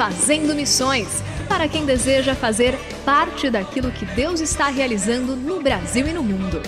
Fazendo Missões para quem deseja fazer parte daquilo que Deus está realizando no Brasil e no mundo.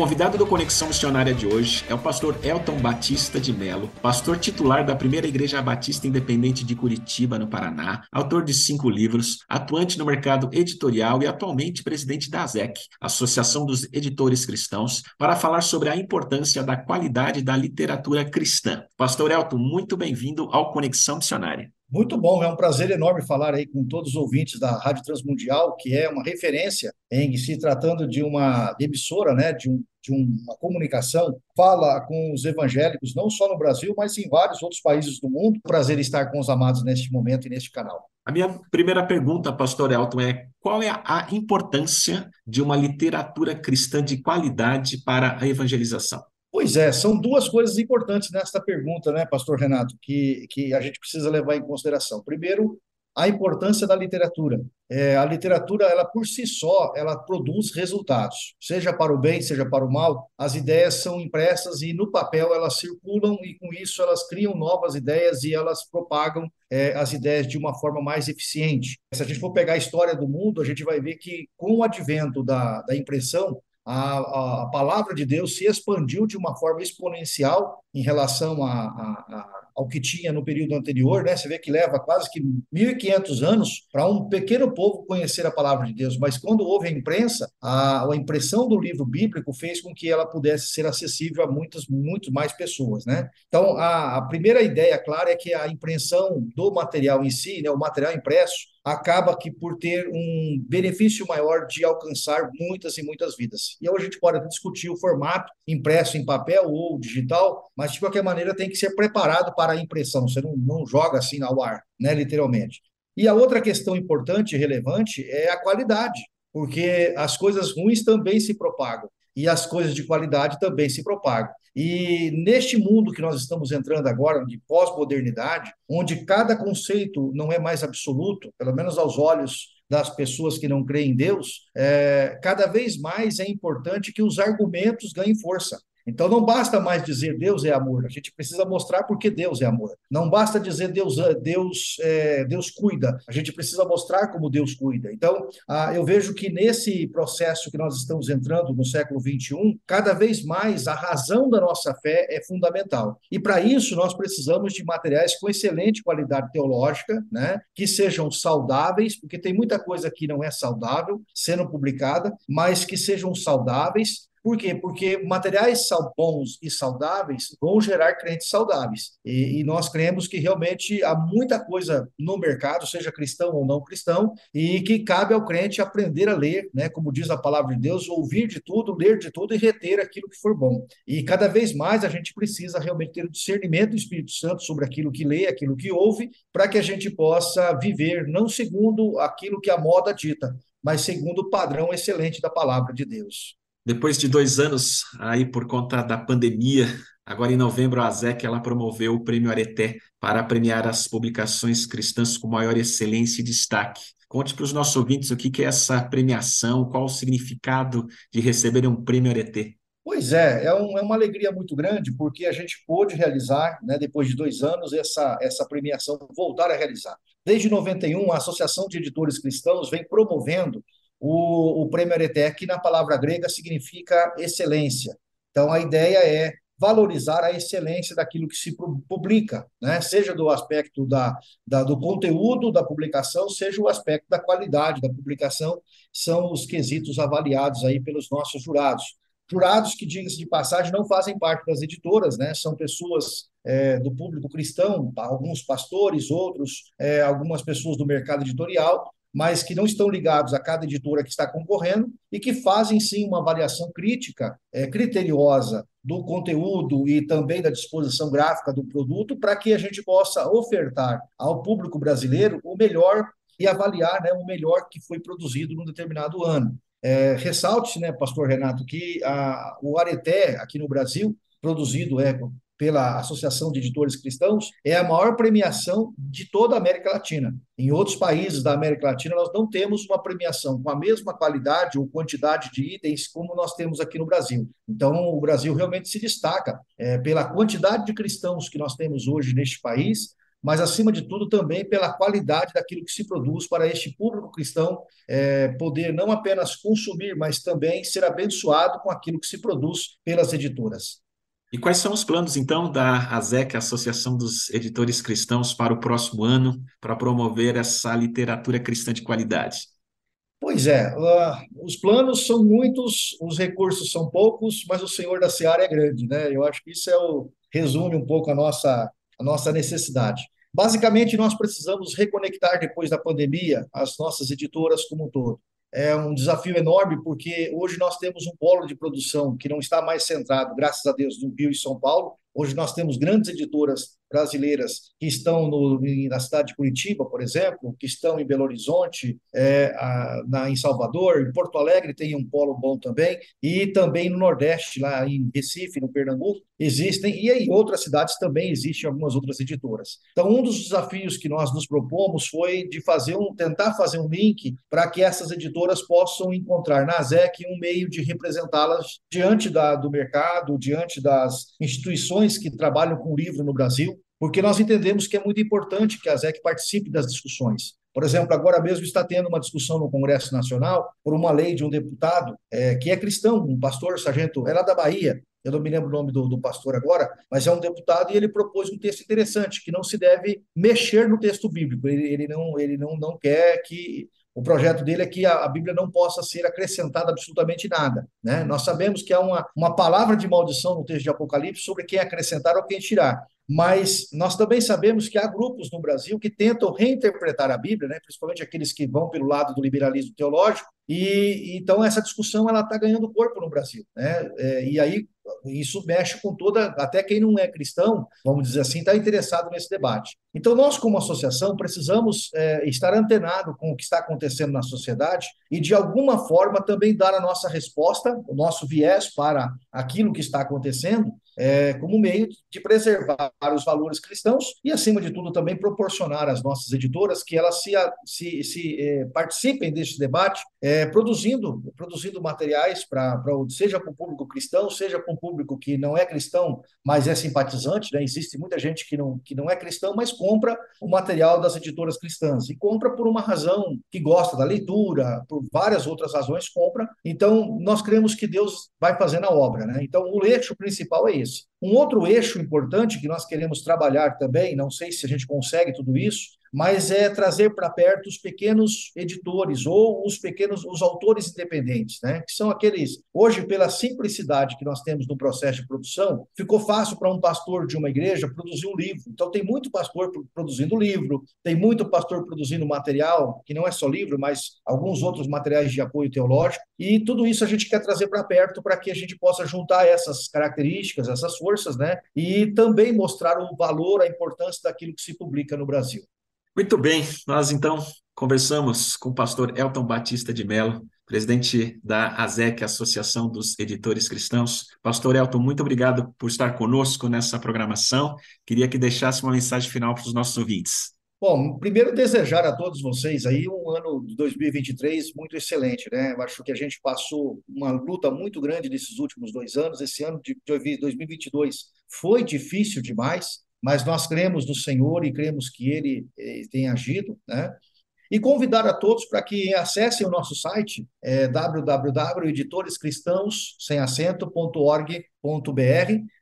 Convidado do Conexão Missionária de hoje é o pastor Elton Batista de Melo, pastor titular da Primeira Igreja Batista Independente de Curitiba, no Paraná, autor de cinco livros, atuante no mercado editorial e atualmente presidente da ASEC, Associação dos Editores Cristãos, para falar sobre a importância da qualidade da literatura cristã. Pastor Elton, muito bem-vindo ao Conexão Missionária. Muito bom, é um prazer enorme falar aí com todos os ouvintes da Rádio Transmundial, que é uma referência em se tratando de uma emissora, né, de, um, de uma comunicação, fala com os evangélicos, não só no Brasil, mas em vários outros países do mundo. Prazer estar com os amados neste momento e neste canal. A minha primeira pergunta, pastor Elton, é qual é a importância de uma literatura cristã de qualidade para a evangelização? Pois é, são duas coisas importantes nesta pergunta, né, pastor Renato, que, que a gente precisa levar em consideração. Primeiro, a importância da literatura. É, a literatura, ela por si só, ela produz resultados, seja para o bem, seja para o mal. As ideias são impressas e no papel elas circulam e com isso elas criam novas ideias e elas propagam é, as ideias de uma forma mais eficiente. Se a gente for pegar a história do mundo, a gente vai ver que com o advento da, da impressão, a, a, palavra de Deus se expandiu de uma forma exponencial em relação a, a, ao que tinha no período anterior, né? Você vê que leva quase que 1.500 anos para um pequeno povo conhecer a palavra de Deus, mas quando houve a imprensa, a, a impressão do livro bíblico fez com que ela pudesse ser acessível a muitas, muito mais pessoas, né? Então, a, a primeira ideia, clara, é que a impressão do material em si, né, o material impresso, acaba que por ter um benefício maior de alcançar muitas e muitas vidas. E hoje a gente pode discutir o formato impresso em papel ou digital, mas de qualquer maneira tem que ser preparado para a impressão, você não, não joga assim ao ar, né, literalmente. E a outra questão importante e relevante é a qualidade, porque as coisas ruins também se propagam e as coisas de qualidade também se propagam. E neste mundo que nós estamos entrando agora, de pós-modernidade, onde cada conceito não é mais absoluto, pelo menos aos olhos das pessoas que não creem em Deus, é, cada vez mais é importante que os argumentos ganhem força. Então não basta mais dizer Deus é amor, a gente precisa mostrar porque Deus é amor. Não basta dizer Deus Deus é, Deus cuida, a gente precisa mostrar como Deus cuida. Então ah, eu vejo que nesse processo que nós estamos entrando no século 21, cada vez mais a razão da nossa fé é fundamental. E para isso nós precisamos de materiais com excelente qualidade teológica, né, que sejam saudáveis, porque tem muita coisa que não é saudável sendo publicada, mas que sejam saudáveis por quê? Porque materiais bons e saudáveis vão gerar crentes saudáveis. E, e, nós cremos que realmente há muita coisa no mercado, seja cristão ou não cristão, e que cabe ao crente aprender a ler, né? como diz a palavra de Deus, ouvir de tudo, ler de tudo e reter aquilo que for bom. E cada vez mais a gente precisa realmente ter o discernimento do Espírito Santo sobre aquilo que lê, aquilo que ouve, para que a gente possa viver não segundo aquilo que a moda dita, mas segundo o padrão excelente da palavra de Deus. Depois de dois anos aí por conta da pandemia, agora em novembro a ASEC ela promoveu o Prêmio Areté para premiar as publicações cristãs com maior excelência e destaque. Conte para os nossos ouvintes o que é essa premiação, qual o significado de receber um Prêmio Areté. Pois é, é, um, é, uma alegria muito grande, porque a gente pôde realizar, né, depois de dois anos, essa, essa premiação, voltar a realizar. Desde 91, a Associação de Editores Cristãos vem promovendo o, o Prêmio Areté, que na palavra grega significa excelência. Então, a ideia é valorizar a excelência daquilo que se publica, né? seja do aspecto da, da, do conteúdo da publicação, seja o aspecto da qualidade da publicação, são os quesitos avaliados aí pelos nossos jurados. Jurados que, diga-se de passagem, não fazem parte das editoras, né? são pessoas é, do público cristão, alguns pastores, outros, é, algumas pessoas do mercado editorial, mas que não estão ligados a cada editora que está concorrendo e que fazem sim uma avaliação crítica, é, criteriosa do conteúdo e também da disposição gráfica do produto para que a gente possa ofertar ao público brasileiro o melhor e avaliar né, o melhor que foi produzido num determinado ano. É, Ressalte, né, pastor Renato, que a, o Areté, aqui no Brasil, produzido é, pela Associação de Editores Cristãos, é a maior premiação de toda a América Latina. Em outros países da América Latina, nós não temos uma premiação com a mesma qualidade ou quantidade de itens como nós temos aqui no Brasil. Então, o Brasil realmente se destaca é, pela quantidade de cristãos que nós temos hoje neste país, mas, acima de tudo, também pela qualidade daquilo que se produz para este público cristão é, poder não apenas consumir, mas também ser abençoado com aquilo que se produz pelas editoras. E quais são os planos, então, da ASEC, Associação dos Editores Cristãos, para o próximo ano, para promover essa literatura cristã de qualidade? Pois é, uh, os planos são muitos, os recursos são poucos, mas o Senhor da Seara é grande, né? Eu acho que isso é o, resume um pouco a nossa, a nossa necessidade. Basicamente, nós precisamos reconectar depois da pandemia as nossas editoras como um todo é um desafio enorme, porque hoje nós temos um polo de produção que não está mais centrado, graças a Deus, no Rio e São Paulo. Hoje nós temos grandes editoras brasileiras que estão no, na cidade de Curitiba, por exemplo, que estão em Belo Horizonte, é, a, na, em Salvador, em Porto Alegre tem um polo bom também, e também no Nordeste, lá em Recife, no Pernambuco, existem, e em outras cidades também existem algumas outras editoras. Então, um dos desafios que nós nos propomos foi de fazer um, tentar fazer um link para que essas editoras possam encontrar na ZEC um meio de representá-las diante da, do mercado, diante das instituições que trabalham com livro no Brasil, porque nós entendemos que é muito importante que a ZEC participe das discussões. Por exemplo, agora mesmo está tendo uma discussão no Congresso Nacional por uma lei de um deputado é, que é cristão, um pastor, sargento, é lá da Bahia, eu não me lembro o nome do, do, pastor agora, mas é um deputado e ele propôs um texto interessante, que não se deve mexer no texto bíblico. Ele, ele, não, ele não, não quer que. O projeto dele é que a, a Bíblia não possa ser acrescentada absolutamente nada. Né? Nós sabemos que há uma, uma palavra de maldição no texto de Apocalipse sobre quem acrescentar ou quem tirar mas nós também sabemos que há grupos no Brasil que tentam reinterpretar a Bíblia, né, principalmente aqueles que vão pelo lado do liberalismo teológico, e então essa discussão ela está ganhando corpo no Brasil, né? É, e aí isso mexe com toda, até quem não é cristão, vamos dizer assim, está interessado nesse debate. Então, nós, como associação, precisamos é, estar antenado com o que está acontecendo na sociedade e, de alguma forma, também dar a nossa resposta, o nosso viés para aquilo que está acontecendo, é, como meio de preservar os valores cristãos e, acima de tudo, também proporcionar às nossas editoras que elas se, se, se é, participem deste debate, é, produzindo, produzindo materiais para seja para o público cristão, seja para um público que não é cristão, mas é simpatizante. Né? Existe muita gente que não, que não é cristão, mas compra o material das editoras cristãs e compra por uma razão que gosta da leitura, por várias outras razões compra. Então, nós cremos que Deus vai fazendo a obra. Né? Então, o eixo principal é esse. Um outro eixo importante que nós queremos trabalhar também, não sei se a gente consegue tudo isso, mas é trazer para perto os pequenos editores ou os pequenos os autores independentes, né? Que são aqueles hoje pela simplicidade que nós temos no processo de produção, ficou fácil para um pastor de uma igreja produzir um livro. Então tem muito pastor produzindo livro, tem muito pastor produzindo material que não é só livro, mas alguns outros materiais de apoio teológico. E tudo isso a gente quer trazer para perto para que a gente possa juntar essas características, essas forças, né? E também mostrar o valor, a importância daquilo que se publica no Brasil. Muito bem, nós então conversamos com o pastor Elton Batista de Mello, presidente da ASEC, Associação dos Editores Cristãos. Pastor Elton, muito obrigado por estar conosco nessa programação. Queria que deixasse uma mensagem final para os nossos ouvintes. Bom, primeiro desejar a todos vocês aí um ano de 2023 muito excelente, né? Eu acho que a gente passou uma luta muito grande nesses últimos dois anos. Esse ano de 2022 foi difícil demais, mas nós cremos no Senhor e cremos que Ele eh, tem agido, né? E convidar a todos para que acessem o nosso site, é, www.editorescristãos, sem acento.org.br,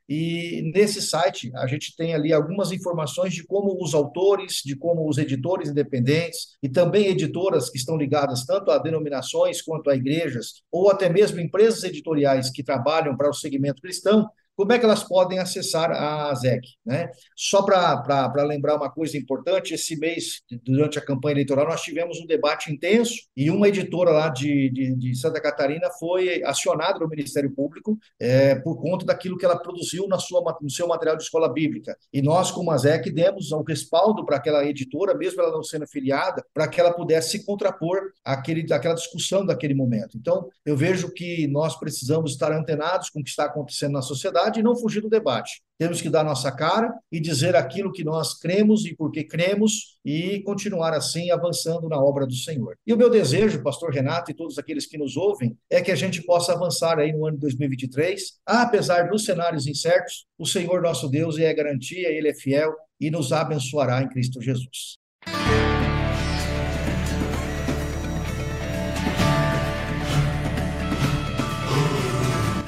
e nesse site a gente tem ali algumas informações de como os autores, de como os editores independentes e também editoras que estão ligadas tanto a denominações quanto a igrejas, ou até mesmo empresas editoriais que trabalham para o segmento cristão, como é que elas podem acessar a ZEC? Né? Só para lembrar uma coisa importante, esse mês, durante a campanha eleitoral, nós tivemos um debate intenso e uma editora lá de, de, de Santa Catarina foi acionada no Ministério Público é, por conta daquilo que ela produziu na sua, no seu material de escola bíblica. E nós, como a ZEC, demos um respaldo para aquela editora, mesmo ela não sendo afiliada, para que ela pudesse se contrapor àquele, àquela discussão daquele momento. Então, eu vejo que nós precisamos estar antenados com o que está acontecendo na sociedade e não fugir do debate. Temos que dar nossa cara e dizer aquilo que nós cremos e porque cremos e continuar assim avançando na obra do Senhor. E o meu desejo, pastor Renato e todos aqueles que nos ouvem, é que a gente possa avançar aí no ano de 2023, apesar dos cenários incertos, o Senhor nosso Deus é garantia, ele é fiel e nos abençoará em Cristo Jesus.